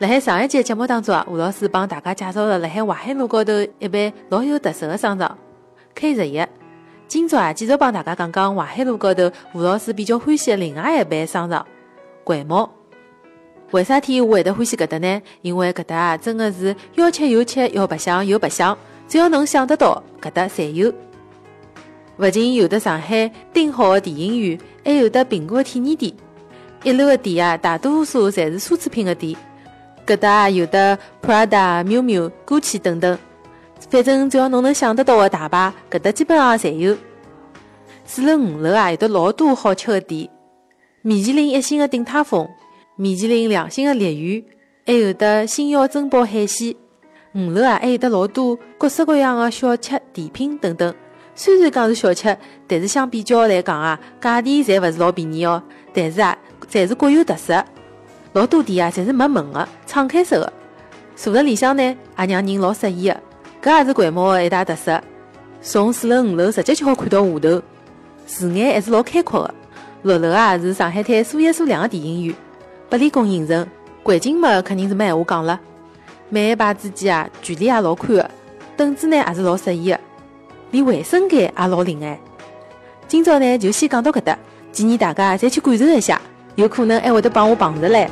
辣海上一节节目当中啊，吴老师帮大家介绍了辣海淮海路高头一爿老有特色的商场 ——K 十一。今朝啊，继续帮大家讲讲淮海路高头吴老师比较欢喜的另外一爿商场——掼毛。为啥体我会得欢喜搿搭呢？因为搿搭啊，真的是要吃有吃，要白相有白相，只要能想得到，搿搭侪有。勿仅有的上海顶好的电影院，还有的苹果体验店。一楼的店啊，大多数侪是奢侈品的店。搿搭啊有的 Prada、miu miu、Gucci 等等，反正只要侬能想得到的大牌，搿搭基本上侪有。四楼、五楼啊，有得老多好吃的店，米其林一星的鼎泰丰，米其林两星的烈屿，还有的星耀珍宝海鲜。五楼啊，还有得老多各式各样的小吃、甜品等等。虽然讲是小吃，但是相比较来讲啊，价钿侪勿是老便宜哦。但是啊，侪是各有特色。老多店啊，侪是没门的，敞开式的，坐在里向呢，也让人老适意的。搿也是掼毛的一大特色。从四楼、五楼直接就好看到下头，视野还是老开阔的。六楼啊，是上海滩数一数二的电影院，百丽宫影城，环境嘛肯定是没闲话讲了。每一排之间啊，距离也老宽的，凳子呢也是老适意的，连卫生间也老灵哎。今朝呢就先讲到搿搭，建议大家再去感受一下。有可能还会得帮我碰着嘞。